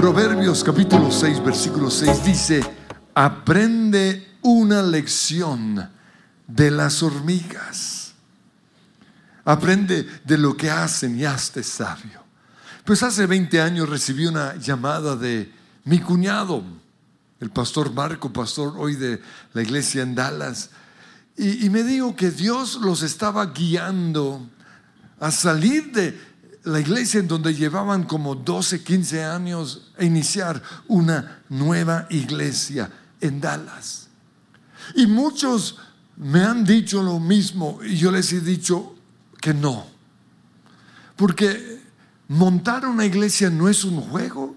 Proverbios capítulo 6, versículo 6 dice, aprende una lección de las hormigas. Aprende de lo que hacen y hazte sabio. Pues hace 20 años recibí una llamada de mi cuñado, el pastor Marco, pastor hoy de la iglesia en Dallas, y, y me dijo que Dios los estaba guiando a salir de la iglesia en donde llevaban como 12, 15 años a iniciar una nueva iglesia en Dallas. Y muchos me han dicho lo mismo y yo les he dicho que no. Porque montar una iglesia no es un juego.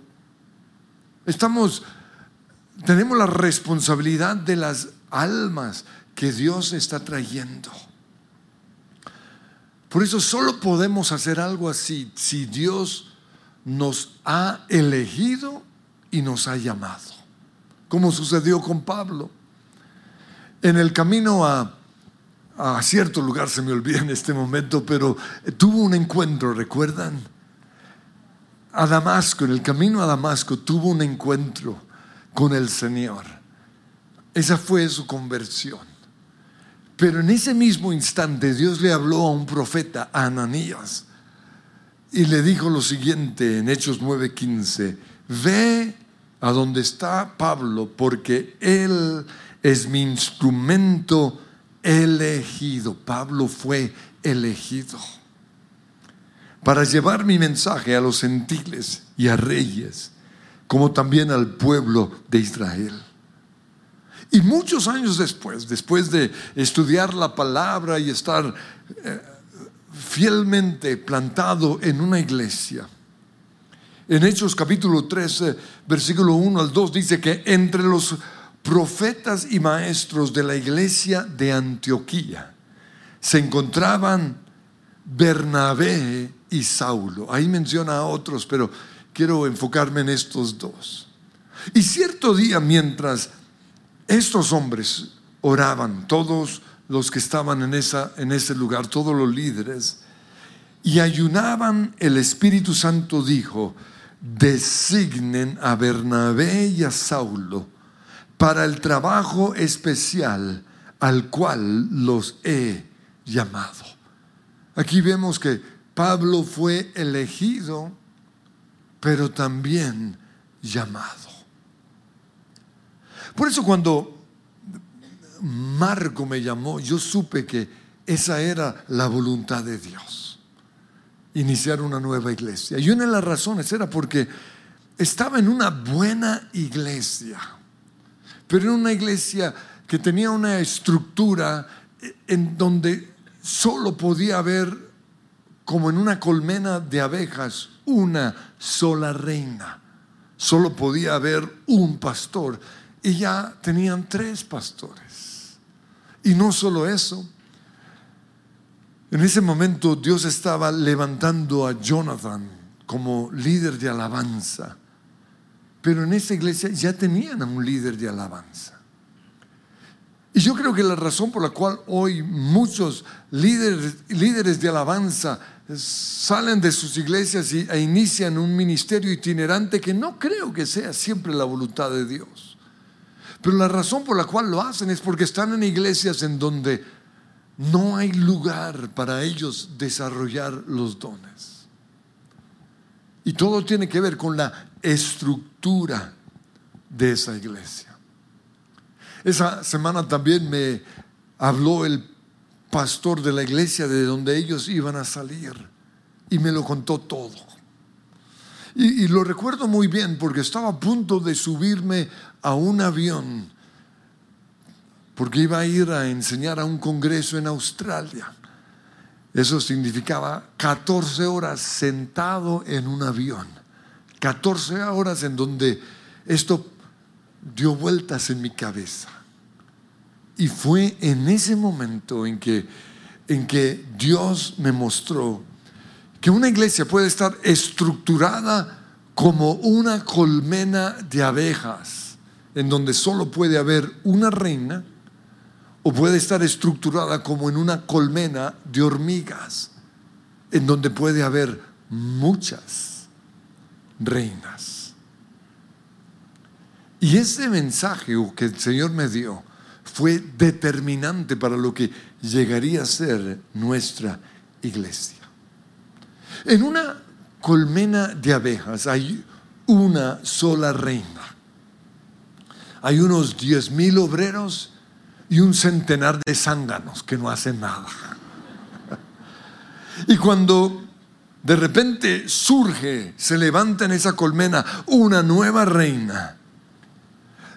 Estamos tenemos la responsabilidad de las almas que Dios está trayendo. Por eso solo podemos hacer algo así si Dios nos ha elegido y nos ha llamado, como sucedió con Pablo. En el camino a, a cierto lugar, se me olvida en este momento, pero tuvo un encuentro, ¿recuerdan? A Damasco, en el camino a Damasco, tuvo un encuentro con el Señor. Esa fue su conversión. Pero en ese mismo instante Dios le habló a un profeta, Ananías, y le dijo lo siguiente en Hechos 9:15, ve a donde está Pablo, porque él es mi instrumento elegido. Pablo fue elegido para llevar mi mensaje a los gentiles y a reyes, como también al pueblo de Israel. Y muchos años después, después de estudiar la palabra y estar eh, fielmente plantado en una iglesia, en Hechos capítulo 13, versículo 1 al 2 dice que entre los profetas y maestros de la iglesia de Antioquía se encontraban Bernabé y Saulo. Ahí menciona a otros, pero quiero enfocarme en estos dos. Y cierto día mientras estos hombres oraban, todos los que estaban en, esa, en ese lugar, todos los líderes, y ayunaban, el Espíritu Santo dijo, designen a Bernabé y a Saulo para el trabajo especial al cual los he llamado. Aquí vemos que Pablo fue elegido, pero también llamado. Por eso cuando Marco me llamó, yo supe que esa era la voluntad de Dios. Iniciar una nueva iglesia. Y una de las razones era porque estaba en una buena iglesia, pero en una iglesia que tenía una estructura en donde solo podía haber, como en una colmena de abejas, una sola reina. Solo podía haber un pastor y ya tenían tres pastores. Y no solo eso, en ese momento Dios estaba levantando a Jonathan como líder de alabanza. Pero en esa iglesia ya tenían a un líder de alabanza. Y yo creo que la razón por la cual hoy muchos líderes, líderes de alabanza salen de sus iglesias e inician un ministerio itinerante que no creo que sea siempre la voluntad de Dios. Pero la razón por la cual lo hacen es porque están en iglesias en donde no hay lugar para ellos desarrollar los dones. Y todo tiene que ver con la estructura de esa iglesia. Esa semana también me habló el pastor de la iglesia de donde ellos iban a salir y me lo contó todo. Y, y, lo recuerdo muy bien porque estaba a punto de subirme a un avión porque iba a ir a enseñar a un congreso en Australia. Eso significaba 14 horas sentado en un avión. 14 horas en donde esto dio vueltas en mi cabeza. Y fue en ese momento en que, en que Dios me mostró que una iglesia puede estar estructurada como una colmena de abejas en donde solo puede haber una reina o puede estar estructurada como en una colmena de hormigas, en donde puede haber muchas reinas. Y ese mensaje que el Señor me dio fue determinante para lo que llegaría a ser nuestra iglesia. En una colmena de abejas hay una sola reina. Hay unos diez mil obreros y un centenar de zánganos que no hacen nada. Y cuando de repente surge, se levanta en esa colmena una nueva reina,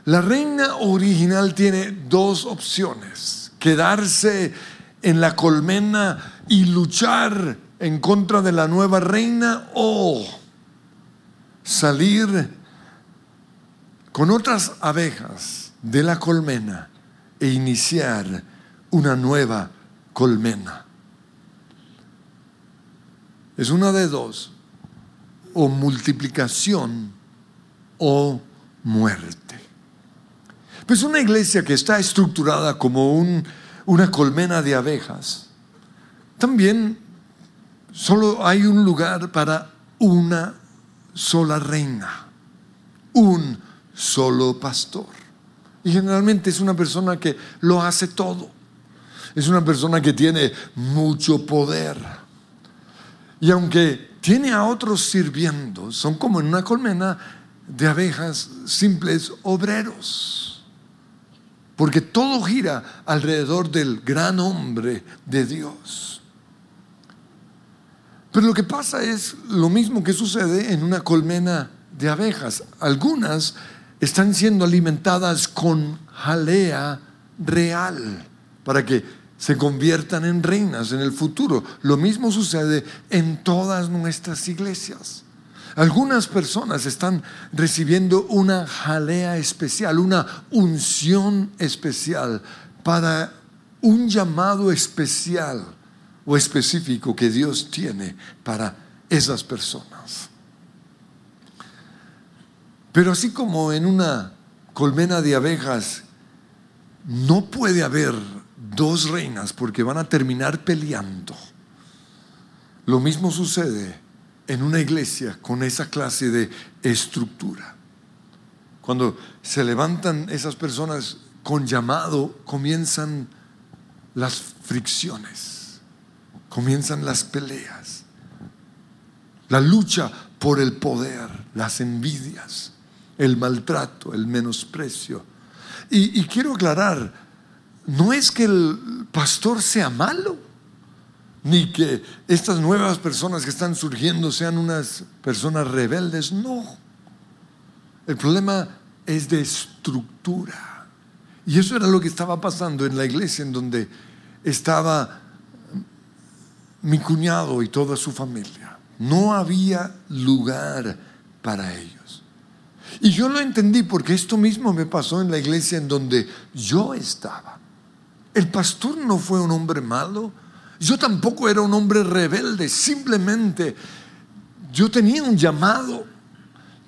la reina original tiene dos opciones, quedarse en la colmena y luchar en contra de la nueva reina o salir con otras abejas de la colmena e iniciar una nueva colmena. Es una de dos, o multiplicación o muerte. Pues una iglesia que está estructurada como un, una colmena de abejas, también solo hay un lugar para una sola reina, un solo pastor. Y generalmente es una persona que lo hace todo. Es una persona que tiene mucho poder. Y aunque tiene a otros sirviendo, son como en una colmena de abejas simples obreros porque todo gira alrededor del gran hombre de Dios. Pero lo que pasa es lo mismo que sucede en una colmena de abejas. Algunas están siendo alimentadas con jalea real para que se conviertan en reinas en el futuro. Lo mismo sucede en todas nuestras iglesias. Algunas personas están recibiendo una jalea especial, una unción especial para un llamado especial o específico que Dios tiene para esas personas. Pero así como en una colmena de abejas no puede haber dos reinas porque van a terminar peleando, lo mismo sucede en una iglesia con esa clase de estructura. Cuando se levantan esas personas con llamado, comienzan las fricciones, comienzan las peleas, la lucha por el poder, las envidias, el maltrato, el menosprecio. Y, quiero aclarar, no es que el pastor sea malo, ni que estas nuevas personas que están surgiendo sean unas personas rebeldes, no. El problema es de estructura. Y eso era lo que estaba pasando en la iglesia en donde estaba mi cuñado y toda su familia. No había lugar para ellos. Y yo lo entendí porque esto mismo me pasó en la iglesia en donde yo estaba. El pastor no fue un hombre malo, yo tampoco era un hombre rebelde, simplemente yo tenía un llamado.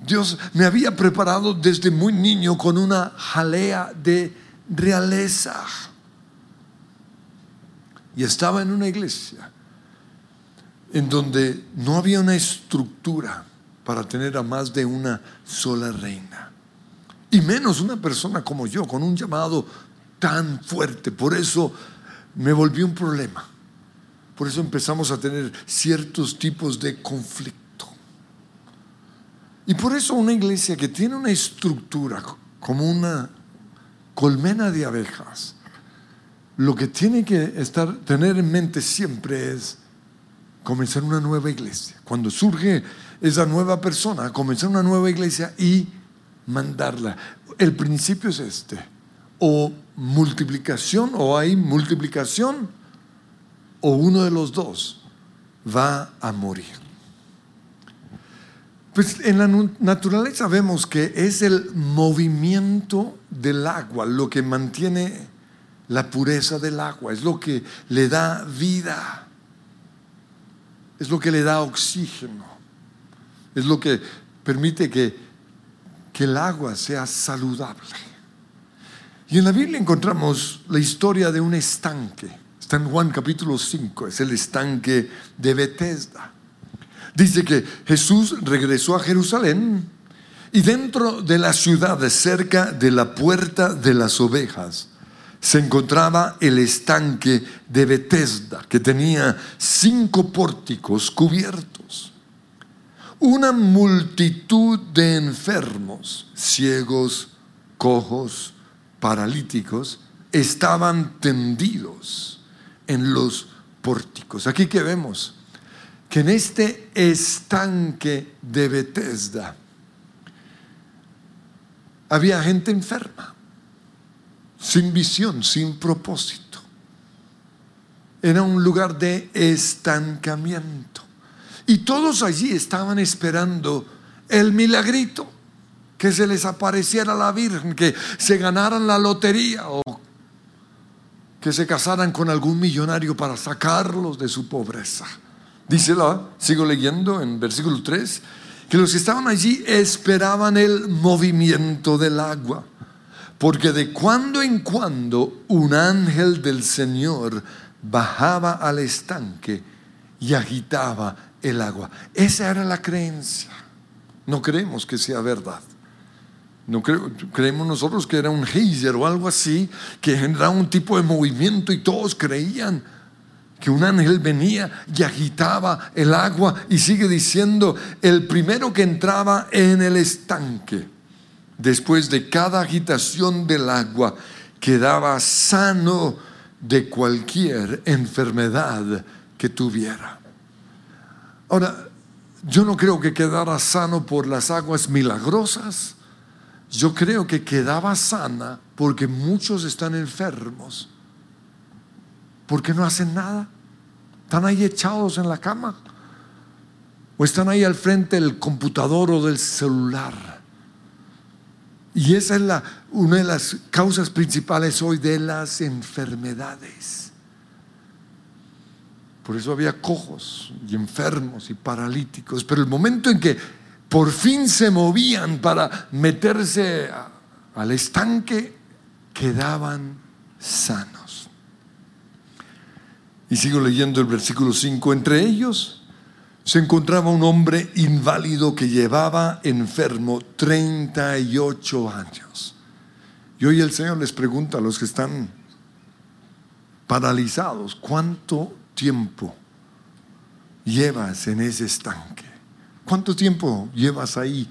Dios me había preparado desde muy niño con una jalea de realeza. Y estaba en una iglesia en donde no había una estructura para tener a más de una sola reina. Y menos una persona como yo, con un llamado tan fuerte. Por eso me volvió un problema. Por eso empezamos a tener ciertos tipos de conflicto. Y por eso una iglesia que tiene una estructura como una colmena de abejas, lo que tiene que estar, tener en mente siempre es comenzar una nueva iglesia. Cuando surge esa nueva persona, comenzar una nueva iglesia y mandarla. El principio es este, o multiplicación, o hay multiplicación, o uno de los dos va a morir. Pues en la naturaleza vemos que es el movimiento del agua lo que mantiene la pureza del agua, es lo que le da vida, es lo que le da oxígeno, es lo que permite que, que el agua sea saludable. Y en la Biblia encontramos la historia de un estanque Está en Juan capítulo 5, es el estanque de Bethesda. Dice que Jesús regresó a Jerusalén Y dentro de la ciudad, cerca de la puerta de las ovejas, se encontraba el estanque de Bethesda, que tenía cinco pórticos cubiertos. Una multitud de enfermos, ciegos, cojos, paralíticos, estaban tendidos en los pórticos. Aquí que vemos que en este estanque de Bethesda había gente enferma, sin visión, sin propósito. Era un lugar de estancamiento. Y todos allí estaban esperando el milagrito, que se les apareciera la Virgen, que se ganaran la lotería o que se casaran con algún millonario para sacarlos de su pobreza. Dice sigo leyendo en versículo 3, que los que estaban allí esperaban el movimiento del agua, porque de cuando en cuando un ángel del Señor bajaba al estanque y agitaba el agua. Esa era la creencia. No creemos que sea verdad. No creemos nosotros que era un geyser o algo así que generaba un tipo de movimiento y todos creían que un ángel venía y agitaba el agua y sigue diciendo, el primero que entraba en el estanque, después de cada agitación del agua, quedaba sano de cualquier enfermedad que tuviera. Ahora, yo no creo que quedara sano por las aguas milagrosas, yo creo que quedaba sana porque muchos están enfermos ¿Por qué no hacen nada? ¿Están ahí echados en la cama? ¿O están ahí al frente del computador o del celular? Y esa es una de las causas principales hoy de las enfermedades. Por eso había cojos y enfermos y paralíticos. Pero el momento en que por fin se movían para meterse al estanque, quedaban sanos. Y sigo leyendo el versículo 5. Entre ellos se encontraba un hombre inválido que llevaba enfermo 38 años. Y hoy el Señor les pregunta a los que están paralizados, ¿cuánto tiempo llevas en ese estanque? ¿Cuánto tiempo llevas ahí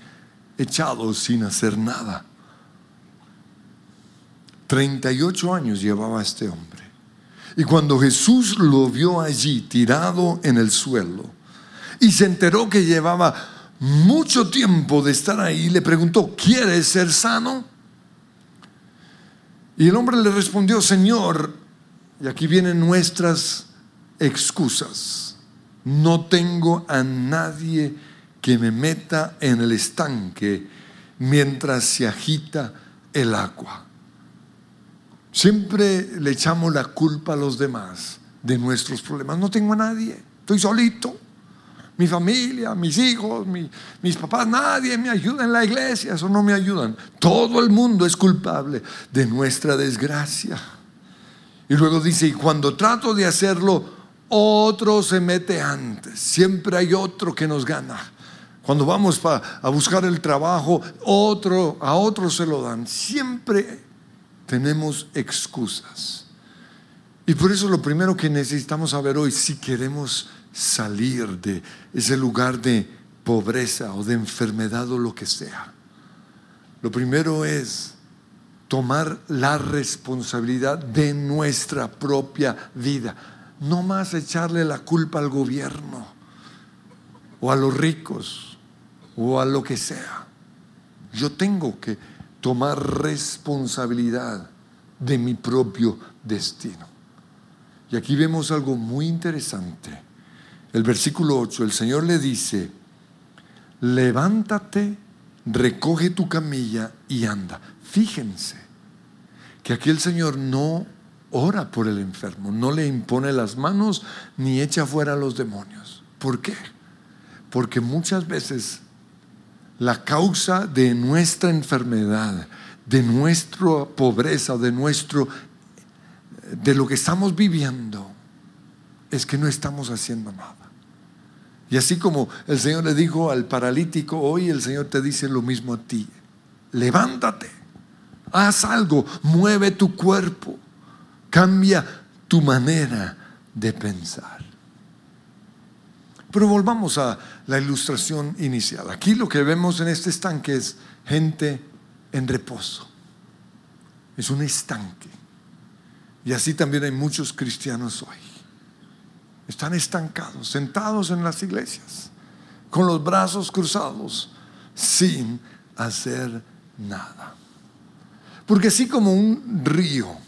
echado sin hacer nada? 38 años llevaba este hombre. Y cuando Jesús lo vio allí tirado en el suelo y se enteró que llevaba mucho tiempo de estar ahí, le preguntó, ¿quieres ser sano? Y el hombre le respondió, Señor, y aquí vienen nuestras excusas, no tengo a nadie que me meta en el estanque mientras se agita el agua. Siempre le echamos la culpa a los demás de nuestros problemas. No tengo a nadie, estoy solito. Mi familia, mis hijos, mis papás, nadie me ayuda en la iglesia, eso no me ayudan. Todo el mundo es culpable de nuestra desgracia. Y luego dice, y cuando trato de hacerlo, otro se mete antes. Siempre hay otro que nos gana. Cuando vamos a buscar el trabajo, otro, a otro se lo dan. Siempre tenemos excusas. Y por eso lo primero que necesitamos saber hoy, si queremos salir de ese lugar de pobreza o de enfermedad o lo que sea, lo primero es tomar la responsabilidad de nuestra propia vida. No más echarle la culpa al gobierno o a los ricos o a lo que sea. Yo tengo que tomar responsabilidad de mi propio destino. Y aquí vemos algo muy interesante. El versículo 8, el Señor le dice, levántate, recoge tu camilla y anda. Fíjense que aquí el Señor no ora por el enfermo, no le impone las manos ni echa fuera a los demonios. ¿Por qué? Porque muchas veces la causa de nuestra enfermedad, de nuestra pobreza, de nuestro de lo que estamos viviendo es que no estamos haciendo nada. Y así como el Señor le dijo al paralítico, hoy el Señor te dice lo mismo a ti. Levántate, haz algo, mueve tu cuerpo, cambia tu manera de pensar. Pero volvamos a la ilustración inicial. Aquí lo que vemos en este estanque es gente en reposo. Es un estanque. Y así también hay muchos cristianos hoy. Están estancados, sentados en las iglesias, con los brazos cruzados, sin hacer nada. Porque así como un río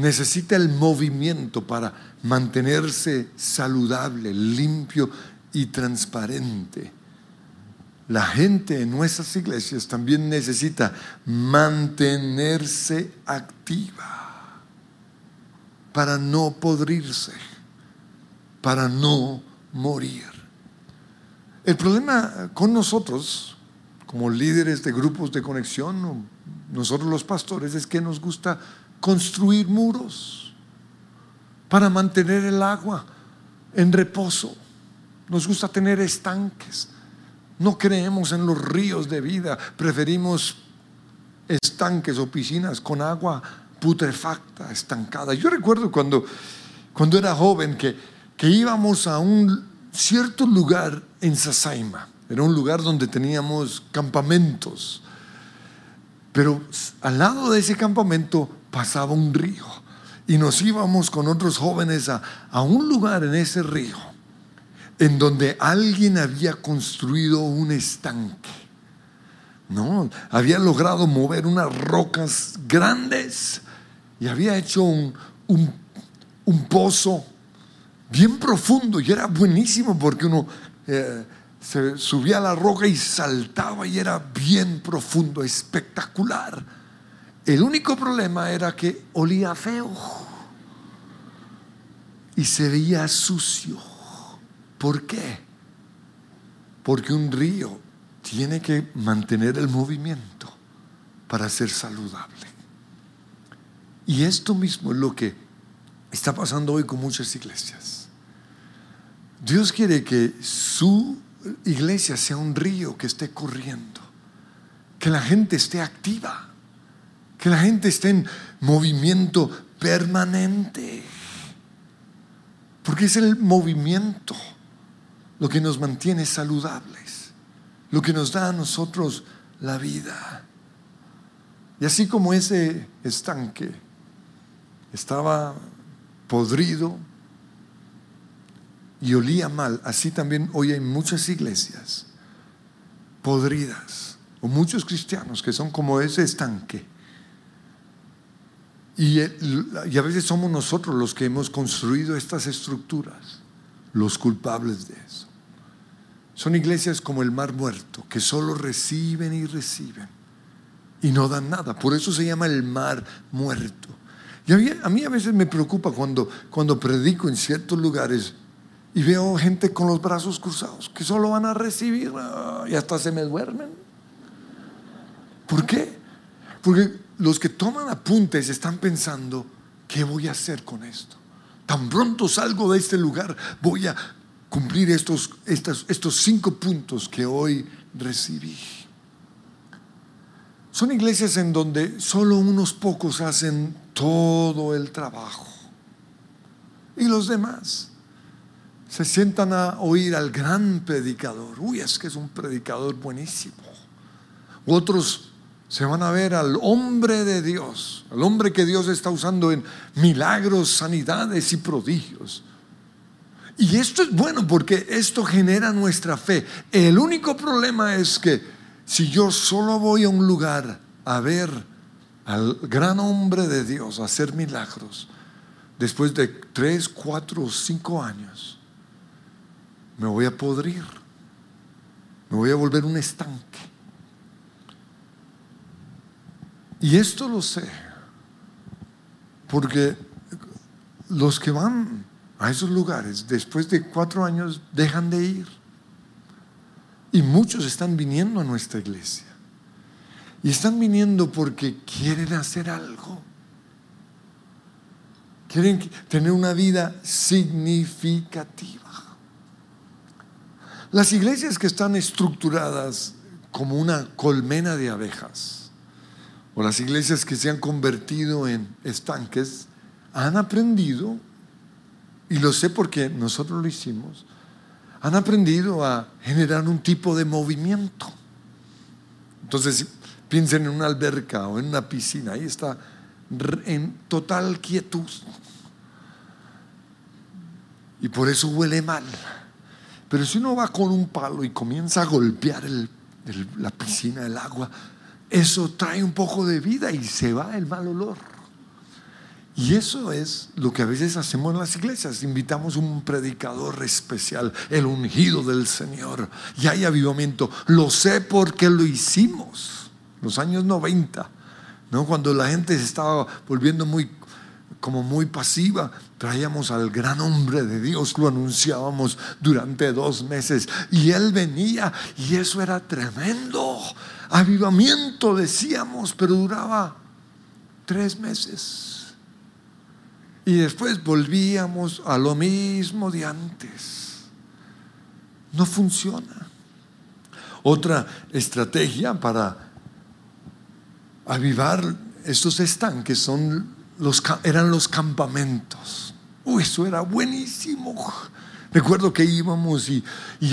necesita el movimiento para mantenerse saludable, limpio y transparente, la gente en nuestras iglesias también necesita mantenerse activa para no podrirse, para no morir. El problema con nosotros, como líderes de grupos de conexión, nosotros los pastores, es que nos gusta construir muros para mantener el agua en reposo. Nos gusta tener estanques no creemos en los ríos de vida, preferimos estanques o piscinas con agua putrefacta, estancada. Yo recuerdo cuando, cuando era joven que, que íbamos a un cierto lugar en Sasaima. Era un lugar donde teníamos campamentos. Pero al lado de ese campamento pasaba un río. Y nos íbamos con otros jóvenes a, a un lugar en ese río en donde alguien había construido un estanque. No, había logrado mover unas rocas grandes y había hecho un, pozo bien profundo y era buenísimo porque uno eh, se subía a la roca y saltaba y era bien profundo, espectacular. El único problema era que olía feo y se veía sucio. ¿Por qué? Porque un río tiene que mantener el movimiento para ser saludable. Y esto mismo es lo que está pasando hoy con muchas iglesias. Dios quiere que su iglesia sea un río que esté corriendo, que la gente esté activa, que la gente esté en movimiento permanente, porque es el movimiento lo que nos mantiene saludables, lo que nos da a nosotros la vida. Y así como ese estanque estaba podrido y olía mal, así también hoy hay muchas iglesias podridas, o muchos cristianos que son como ese estanque. Y, y a veces somos nosotros los que hemos construido estas estructuras, los culpables de eso. Son iglesias como el mar muerto, que solo reciben y reciben y no dan nada. Por eso se llama el mar muerto. Y a mí, a veces me preocupa cuando, cuando predico en ciertos lugares y veo gente con los brazos cruzados que solo van a recibir ah, y hasta se me duermen. ¿Por qué? Porque los que toman apuntes están pensando, ¿qué voy a hacer con esto? Tan pronto salgo de este lugar, voy a cumplir estos, estos, estos cinco puntos que hoy recibí. Son iglesias en donde solo unos pocos hacen todo el trabajo. Y los demás se sientan a oír al gran predicador. Uy, es que es un predicador buenísimo. Otros se van a ver al hombre de Dios, al hombre que Dios está usando en milagros, sanidades y prodigios. Y esto es bueno porque esto genera nuestra fe. El único problema es que si yo solo voy a un lugar a ver al gran hombre de Dios hacer milagros, después de tres, cuatro o cinco años, me voy a podrir, me voy a volver un estanque. Y esto lo sé, porque los que van a esos lugares, después de cuatro años, dejan de ir. Y muchos están viniendo a nuestra iglesia. Y están viniendo porque quieren hacer algo. Quieren tener una vida significativa. Las iglesias que están estructuradas como una colmena de abejas, o las iglesias que se han convertido en estanques, han aprendido, y lo sé porque nosotros lo hicimos, han aprendido a generar un tipo de movimiento. Entonces, piensen en una alberca o en una piscina, ahí está en total quietud. Y por eso huele mal. Pero si uno va con un palo y comienza a golpear la piscina, el agua, eso trae un poco de vida y se va el mal olor. Y eso es lo que a veces hacemos en las iglesias. Invitamos un predicador especial, el ungido del Señor. Y hay avivamiento. Lo sé porque lo hicimos. Los años 90, ¿no? cuando la gente se estaba volviendo muy como muy pasiva, traíamos al gran hombre de Dios, lo anunciábamos durante dos meses y él venía y eso era tremendo. Avivamiento decíamos, pero duraba tres meses. Y después volvíamos a lo mismo de antes. No funciona. Otra estrategia para avivar estos estanques son los, eran los campamentos. Uy, eso era buenísimo. Recuerdo que íbamos y,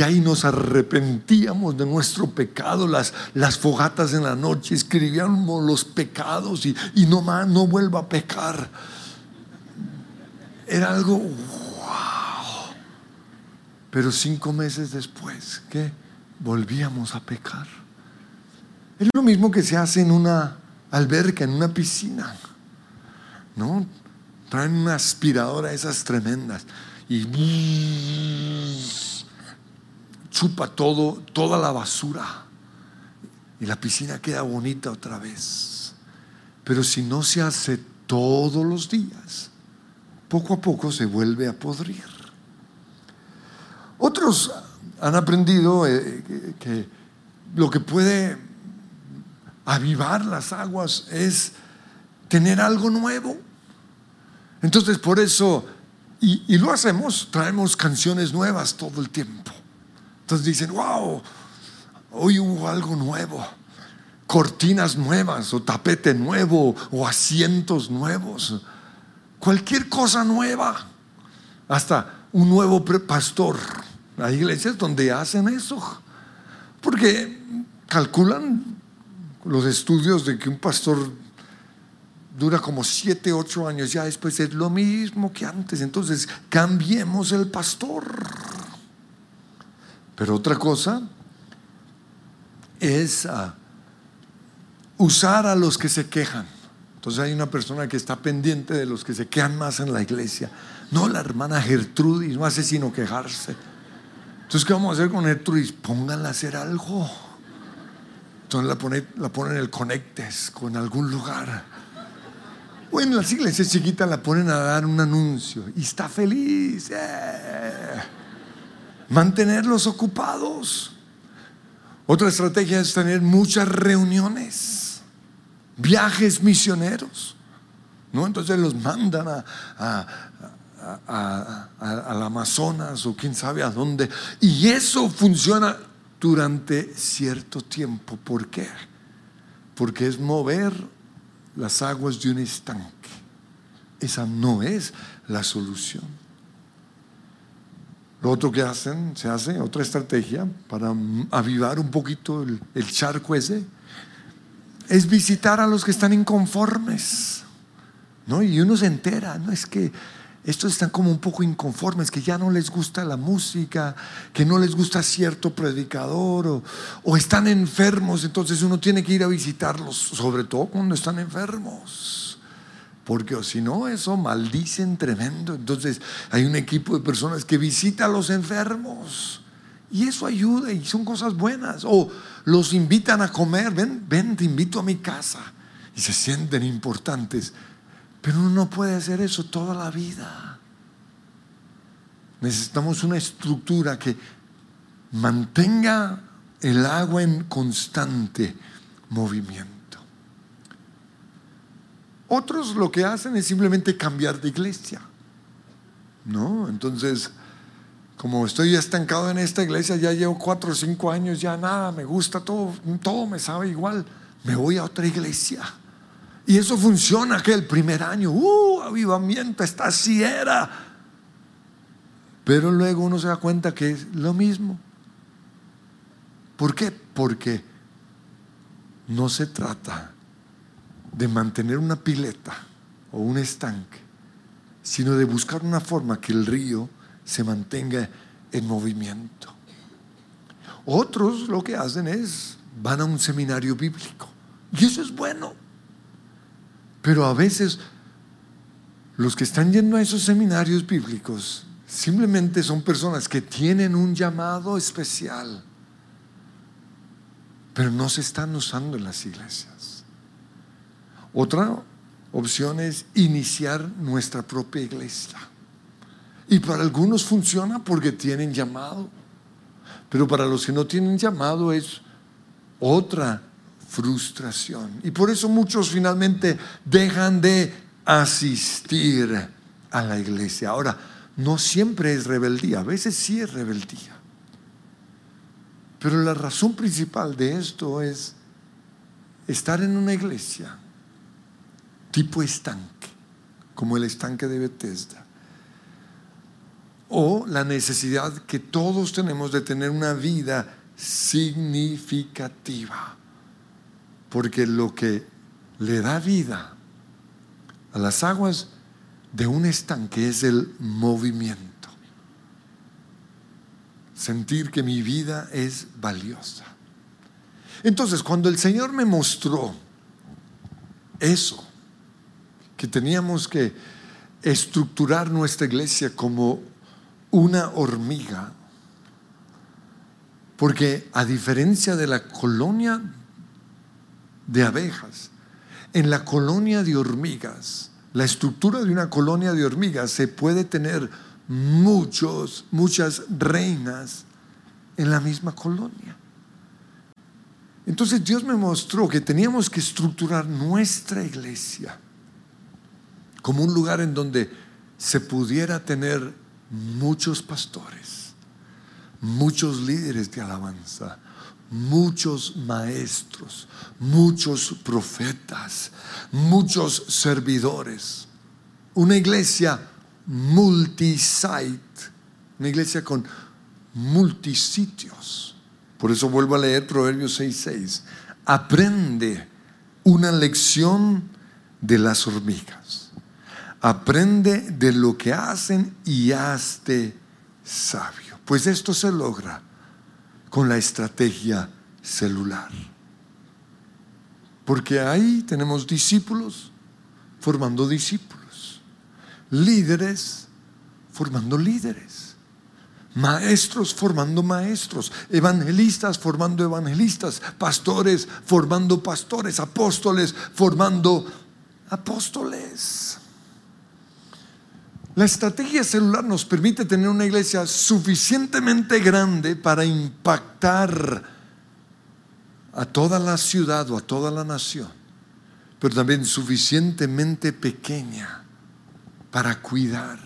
ahí nos arrepentíamos de nuestro pecado, las, fogatas en la noche, escribíamos los pecados y, y no más, no vuelva a pecar era algo wow. Pero cinco meses después, ¿qué? Volvíamos a pecar. Es lo mismo que se hace en una alberca, en una piscina. ¿No? Traen una aspiradora esas tremendas y chupa todo, toda la basura. Y la piscina queda bonita otra vez. Pero si no se hace todos los días, poco a poco se vuelve a podrir. Otros han aprendido eh, que, lo que puede avivar las aguas es tener algo nuevo. Entonces por eso, y, lo hacemos, traemos canciones nuevas todo el tiempo. Entonces dicen, wow, hoy hubo algo nuevo, cortinas nuevas o tapete nuevo o asientos nuevos cualquier cosa nueva, hasta un nuevo pastor. Hay iglesias donde hacen eso, porque calculan los estudios de que un pastor dura como siete, ocho años, ya después es lo mismo que antes, entonces cambiemos el pastor. Pero otra cosa es ah, usar a los que se quejan. Entonces hay una persona que está pendiente de los que se quedan más en la iglesia. No, la hermana Gertrudis no hace sino quejarse. Entonces, ¿qué vamos a hacer con Gertrudis? Pónganla a hacer algo. Entonces la, pone, la ponen en el Conectes, con algún lugar. O en las iglesias chiquitas la ponen a dar un anuncio y está feliz. ¡eh! Mantenerlos ocupados. Otra estrategia es tener muchas reuniones viajes misioneros. ¿no? Entonces los mandan a, al Amazonas o quién sabe a dónde. Y eso funciona durante cierto tiempo. ¿Por qué? Porque es mover las aguas de un estanque. Esa no es la solución. Lo otro que hacen, se hace otra estrategia para avivar un poquito el, charco ese, es visitar a los que están inconformes. ¿no? Y uno se entera, no es que estos están como un poco inconformes, que ya no les gusta la música, que no les gusta cierto predicador, o, están enfermos, entonces uno tiene que ir a visitarlos, sobre todo cuando están enfermos. Porque si no, eso maldicen tremendo. Entonces hay un equipo de personas que visita a los enfermos. Y eso ayuda y son cosas buenas. O los invitan a comer, ven, ven, te invito a mi casa. Y se sienten importantes. Pero uno no puede hacer eso toda la vida. Necesitamos una estructura que mantenga el agua en constante movimiento. Otros lo que hacen es simplemente cambiar de iglesia. ¿No? Entonces como estoy estancado en esta iglesia, ya llevo cuatro o cinco años, ya nada, me gusta todo, todo me sabe igual, me voy a otra iglesia. Y eso funciona que el primer año, uh, avivamiento, esta así era. Pero luego uno se da cuenta que es lo mismo. ¿Por qué? Porque no se trata de mantener una pileta o un estanque, sino de buscar una forma que el río se mantenga en movimiento. Otros lo que hacen es van a un seminario bíblico y eso es bueno. Pero a veces los que están yendo a esos seminarios bíblicos simplemente son personas que tienen un llamado especial, pero no se están usando en las iglesias. Otra opción es iniciar nuestra propia iglesia. Y para algunos funciona porque tienen llamado. Pero para los que no tienen llamado es otra frustración. Y por eso muchos finalmente dejan de asistir a la iglesia. Ahora, no siempre es rebeldía, a veces sí es rebeldía. Pero la razón principal de esto es estar en una iglesia tipo estanque, como el estanque de Bethesda o la necesidad que todos tenemos de tener una vida significativa. Porque lo que le da vida a las aguas de un estanque es el movimiento. Sentir que mi vida es valiosa. Entonces, cuando el Señor me mostró eso, que teníamos que estructurar nuestra iglesia como una hormiga, porque a diferencia de la colonia de abejas, en la colonia de hormigas, la estructura de una colonia de hormigas se puede tener muchos, muchas reinas en la misma colonia. Entonces Dios me mostró que teníamos que estructurar nuestra iglesia como un lugar en donde se pudiera tener muchos pastores, muchos líderes de alabanza, muchos maestros, muchos profetas, muchos servidores. Una iglesia multisite, una iglesia con multisitios. Por eso vuelvo a leer Proverbios 6:6. Aprende una lección de las hormigas Aprende de lo que hacen y hazte sabio. Pues esto se logra con la estrategia celular. Porque ahí tenemos discípulos formando discípulos, líderes formando líderes, maestros formando maestros, evangelistas formando evangelistas, pastores formando pastores, apóstoles formando apóstoles. La estrategia celular nos permite tener una iglesia suficientemente grande para impactar a toda la ciudad o a toda la nación, pero también suficientemente pequeña para cuidar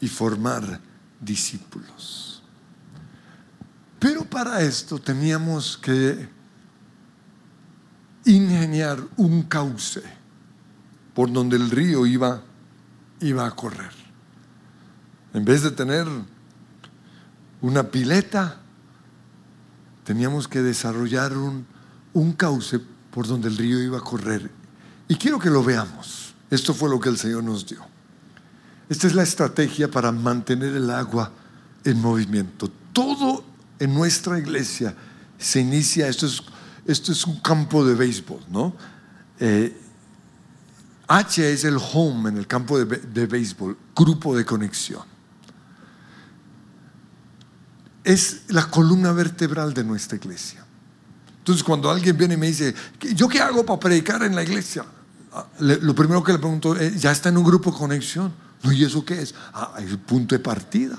y formar discípulos. Pero para esto teníamos que ingeniar un cauce por donde el río iba iba a correr. En vez de tener una pileta, teníamos que desarrollar un, un cauce por donde el río iba a correr. Y quiero que lo veamos. Esto fue lo que el Señor nos dio. Esta es la estrategia para mantener el agua en movimiento. Todo en nuestra iglesia se inicia, esto es, esto es un campo de béisbol, ¿no? Eh, H es el home en el campo de, béisbol, grupo de conexión. Es la columna vertebral de nuestra iglesia. Entonces, cuando alguien viene y me dice, ¿yo qué hago para predicar en la iglesia? Ah, lo primero que le pregunto es, ¿ya está en un grupo de conexión? No, ¿y eso qué es? Ah, es el punto de partida.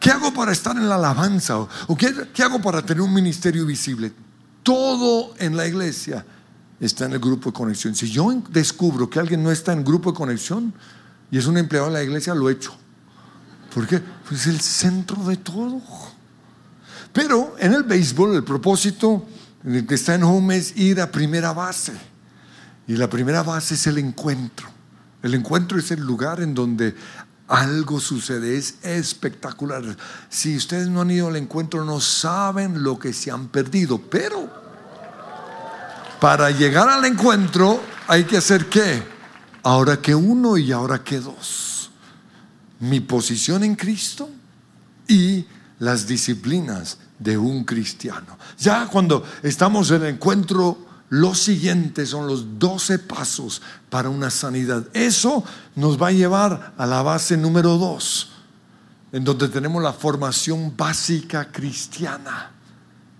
¿Qué hago para estar en la alabanza? ¿O qué hago para tener un ministerio visible? Todo en la iglesia está en el grupo de conexión. Si yo descubro que alguien no está en grupo de conexión y es un empleado de la iglesia, lo echo. ¿Por qué? Pues es el centro de todo. Pero en el béisbol el propósito que está en home es ir a primera base. Y la primera base es el encuentro. El encuentro es el lugar en donde algo sucede, es espectacular. Si ustedes no han ido al encuentro, no saben lo que se han perdido, pero para llegar al encuentro hay que hacer qué? Ahora que uno y ahora que dos. Mi posición en Cristo y las disciplinas de un cristiano. Ya cuando estamos en el encuentro, lo siguiente son los 12 pasos para una sanidad. Eso nos va a llevar a la base número 2, en donde tenemos la formación básica cristiana.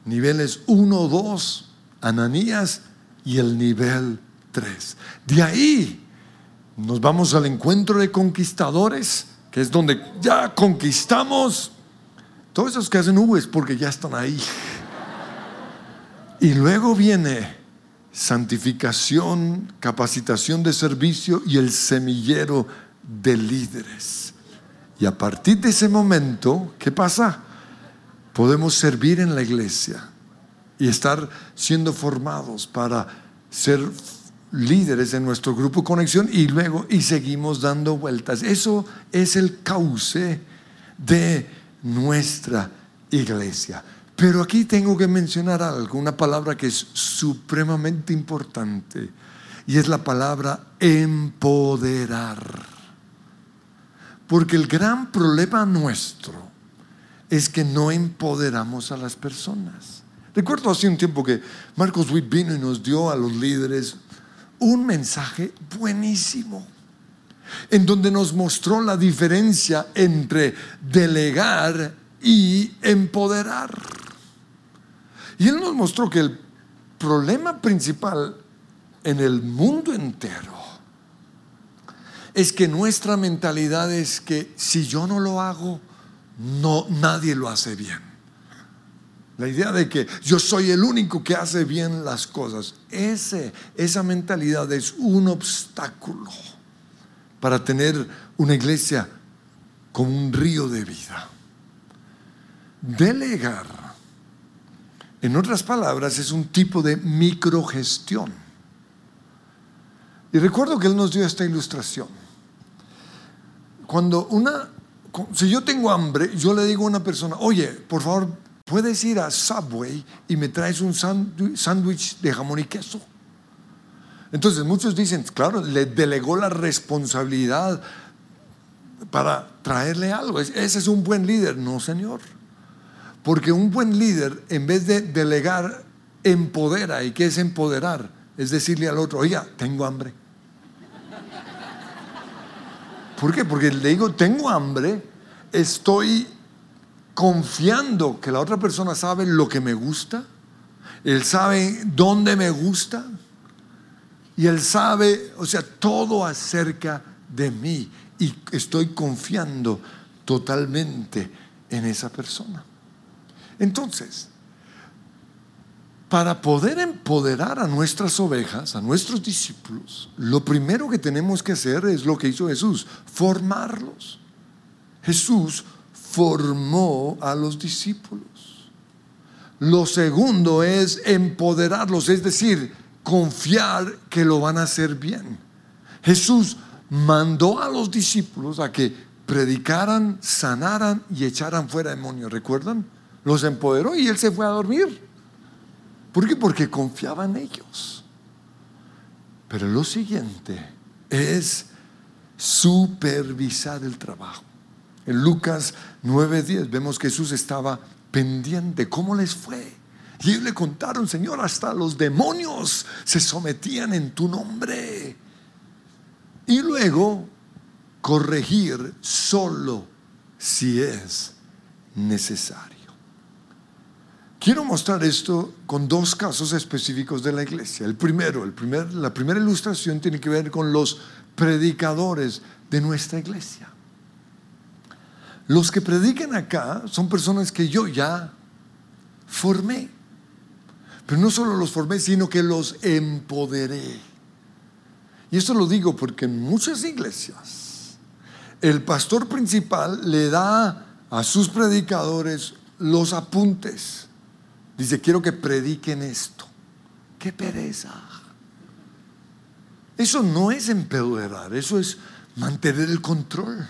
Niveles 1, 2, Ananías y el nivel 3. De ahí nos vamos al encuentro de conquistadores, que es donde ya conquistamos todos esos que hacen V es porque ya están ahí. Y luego viene santificación, capacitación de servicio y el semillero de líderes. Y a partir de ese momento, ¿qué pasa? Podemos servir en la iglesia y estar siendo formados para ser líderes en nuestro grupo Conexión y luego y seguimos dando vueltas. Eso es el cauce de nuestra iglesia. Pero aquí tengo que mencionar algo, una palabra que es supremamente importante, y es la palabra empoderar. Porque el gran problema nuestro es que no empoderamos a las personas. Recuerdo hace un tiempo que Marcos Witt vino y nos dio a los líderes un mensaje buenísimo en donde nos mostró la diferencia entre delegar y empoderar. Y Él nos mostró que el problema principal en el mundo entero es que nuestra mentalidad es que si yo no lo hago, no nadie lo hace bien. La idea de que yo soy el único que hace bien las cosas, ese, esa mentalidad es un obstáculo para tener una iglesia como un río de vida. Delegar, en otras palabras, es un tipo de microgestión. Y recuerdo que él nos dio esta ilustración. Cuando una, si yo tengo hambre, yo le digo a una persona, oye, por favor, puedes ir a Subway y me traes un sándwich de jamón y queso. Entonces muchos dicen, claro, le delegó la responsabilidad para traerle algo. Ese es un buen líder. No, Señor. Porque un buen líder, en vez de delegar, empodera. ¿Y qué es empoderar? Es decirle al otro, oiga, tengo hambre. ¿Por qué? Porque le digo, tengo hambre, estoy confiando que la otra persona sabe lo que me gusta, él sabe dónde me gusta, y Él sabe, o sea, todo acerca de mí. Y estoy confiando totalmente en esa persona. Entonces, para poder empoderar a nuestras ovejas, a nuestros discípulos, lo primero que tenemos que hacer es lo que hizo Jesús, formarlos. Jesús formó a los discípulos. Lo segundo es empoderarlos, es decir, confiar que lo van a hacer bien. Jesús mandó a los discípulos a que predicaran, sanaran y echaran fuera demonios. ¿Recuerdan? Los empoderó y él se fue a dormir. ¿Por qué? Porque confiaba en ellos. Pero lo siguiente es supervisar el trabajo. En Lucas 9:10 vemos que Jesús estaba pendiente. ¿Cómo les fue? Y ellos le contaron, Señor, hasta los demonios se sometían en tu nombre. Y luego corregir solo si es necesario. Quiero mostrar esto con dos casos específicos de la iglesia. El primero, el primer, la primera ilustración tiene que ver con los predicadores de nuestra iglesia. Los que predican acá son personas que yo ya formé. Pero no solo los formé, sino que los empoderé. Y esto lo digo porque en muchas iglesias el pastor principal le da a sus predicadores los apuntes. Dice, quiero que prediquen esto. ¡Qué pereza! Eso no es empedorar, eso es mantener el control.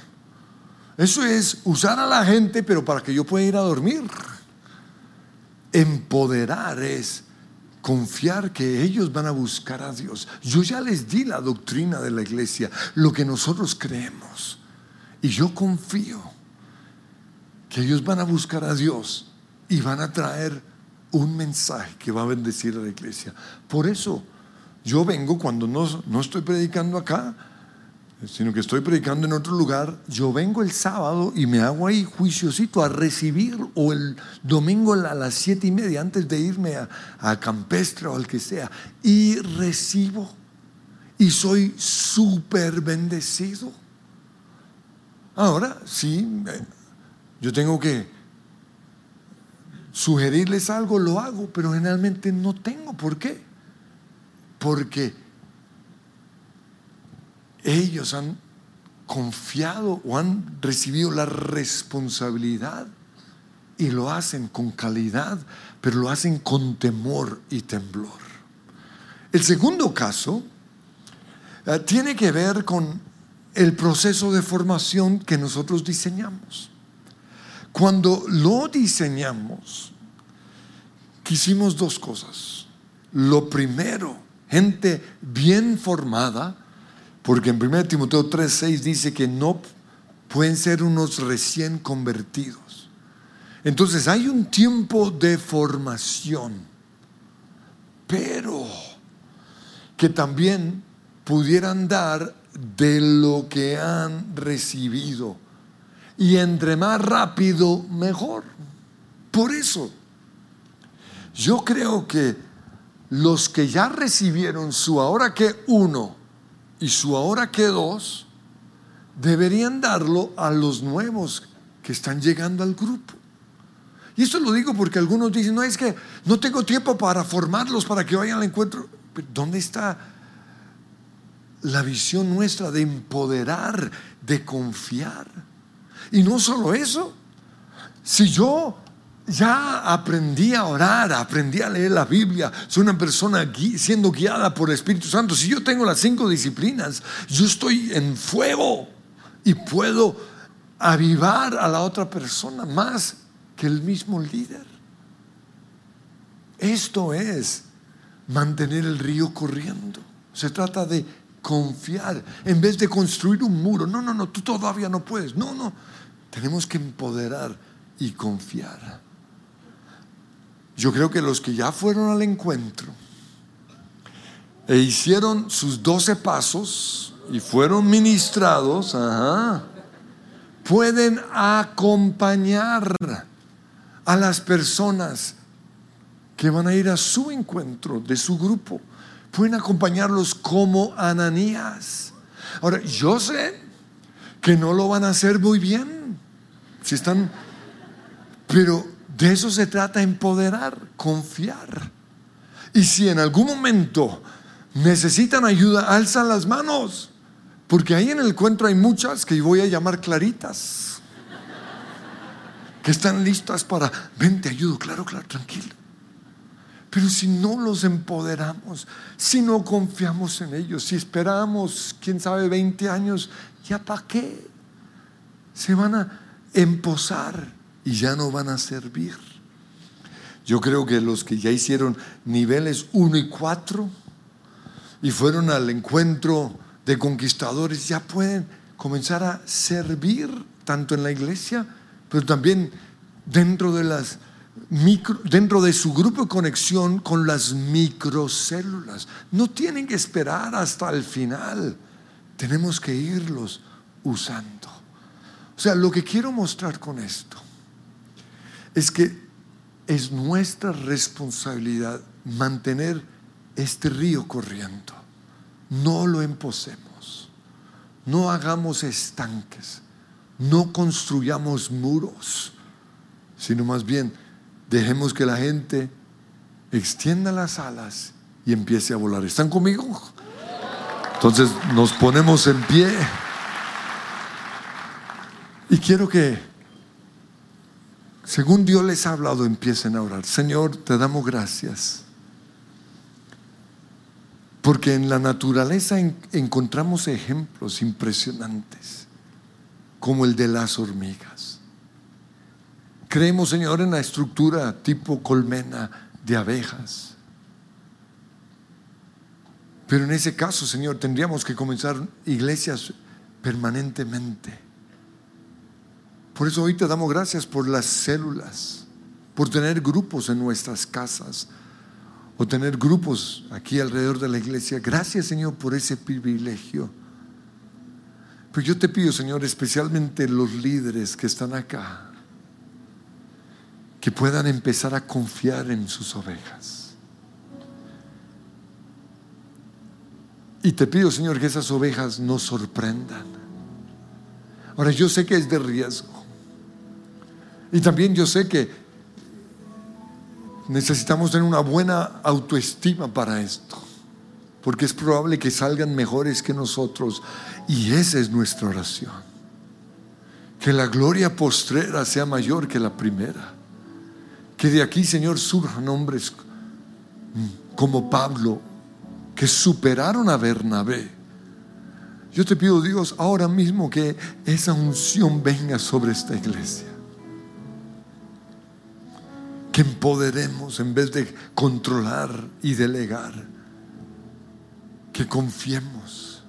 Eso es usar a la gente, pero para que yo pueda ir a dormir. Empoderar es confiar que ellos van a buscar a Dios. Yo ya les di la doctrina de la iglesia, lo que nosotros creemos. Y yo confío que ellos van a buscar a Dios y van a traer un mensaje que va a bendecir a la iglesia. Por eso yo vengo cuando no, no estoy predicando acá, sino que estoy predicando en otro lugar, yo vengo el sábado y me hago ahí juiciosito a recibir, o el domingo a las siete y media, antes de irme a, a Campestre o al que sea, y recibo. Y soy súper bendecido. Ahora, sí, yo tengo que sugerirles algo, lo hago, pero generalmente no tengo. ¿Por qué? Porque ellos han confiado o han recibido la responsabilidad y lo hacen con calidad, pero lo hacen con temor y temblor. El segundo caso eh, tiene que ver con el proceso de formación que nosotros diseñamos. Cuando lo diseñamos, quisimos dos cosas. Lo primero, gente bien formada, porque en 1 Timoteo 3:6 dice que no pueden ser unos recién convertidos. Entonces hay un tiempo de formación, pero que también pudieran dar de lo que han recibido. Y entre más rápido, mejor. Por eso, yo creo que los que ya recibieron su ahora que uno, y su ahora que dos deberían darlo a los nuevos que están llegando al grupo. Y esto lo digo porque algunos dicen, no es que no tengo tiempo para formarlos para que vayan al encuentro. ¿Dónde está la visión nuestra de empoderar, de confiar? Y no solo eso, si yo ya aprendí a orar, aprendí a leer la Biblia, soy una persona siendo guiada por el Espíritu Santo. Si yo tengo las cinco disciplinas, yo estoy en fuego y puedo avivar a la otra persona más que el mismo líder. Esto es mantener el río corriendo. Se trata de confiar en vez de construir un muro. No, no, no, tú todavía no puedes. No, no. Tenemos que empoderar y confiar. Yo creo que los que ya fueron al encuentro e hicieron sus doce pasos y fueron ministrados, pueden acompañar a las personas que van a ir a su encuentro de su grupo. Pueden acompañarlos como Ananías. Ahora, yo sé que no lo van a hacer muy bien. Si están, pero de eso se trata empoderar, confiar. Y si en algún momento necesitan ayuda, alzan las manos. Porque ahí en el encuentro hay muchas que voy a llamar claritas. Que están listas para, ven, te ayudo, claro, claro, tranquilo. Pero si no los empoderamos, si no confiamos en ellos, si esperamos, quién sabe, 20 años, ¿ya para qué? Se van a emposar y ya no van a servir. Yo creo que los que ya hicieron niveles 1 y 4 y fueron al encuentro de conquistadores ya pueden comenzar a servir tanto en la iglesia, pero también dentro de las micro, dentro de su grupo de conexión con las microcélulas. No tienen que esperar hasta el final. Tenemos que irlos usando. O sea, lo que quiero mostrar con esto es que es nuestra responsabilidad mantener este río corriendo. No lo emposemos, no hagamos estanques, no construyamos muros, sino más bien dejemos que la gente extienda las alas y empiece a volar. ¿Están conmigo? Entonces nos ponemos en pie. Y quiero que, según Dios les ha hablado, empiecen a orar. Señor, te damos gracias. Porque en la naturaleza encontramos ejemplos impresionantes, como el de las hormigas. Creemos, Señor, en la estructura tipo colmena de abejas. Pero en ese caso, Señor, tendríamos que comenzar iglesias permanentemente. Por eso hoy te damos gracias por las células, por tener grupos en nuestras casas o tener grupos aquí alrededor de la iglesia. Gracias Señor por ese privilegio. Pero yo te pido Señor, especialmente los líderes que están acá, que puedan empezar a confiar en sus ovejas. Y te pido Señor que esas ovejas nos sorprendan. Ahora yo sé que es de riesgo. Y también yo sé que necesitamos tener una buena autoestima para esto, porque es probable que salgan mejores que nosotros y esa es nuestra oración. Que la gloria postrera sea mayor que la primera. Que de aquí, Señor, surjan hombres como Pablo, que superaron a Bernabé. Yo te pido, Dios, ahora mismo que esa unción venga sobre esta iglesia que empoderemos en vez de controlar y delegar, que confiemos.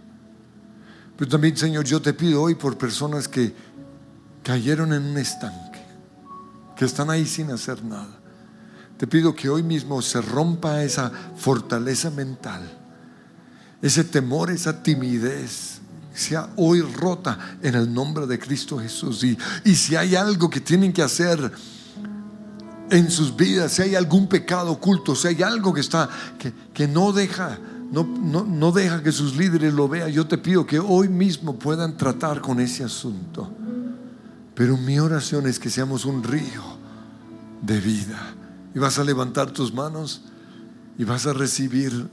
Pero también, Señor, yo te pido hoy por personas que cayeron en un estanque, que están ahí sin hacer nada. Te pido que hoy mismo se rompa esa fortaleza mental, ese temor, esa timidez, sea hoy rota en el nombre de Cristo Jesús. Y, y si hay algo que tienen que hacer, en sus vidas, si hay algún pecado oculto, si hay algo que está, que, no deja, no, no, deja que sus líderes lo vean, yo te pido que hoy mismo puedan tratar con ese asunto. Pero mi oración es que seamos un río de vida. Y vas a levantar tus manos y vas a recibir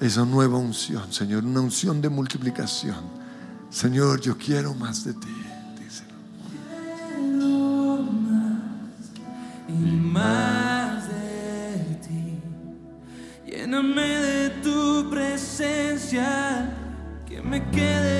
esa nueva unción, Señor, una unción de multiplicación. Señor, yo quiero más de ti. Más de ti. Lléname de tu presencia, que me quede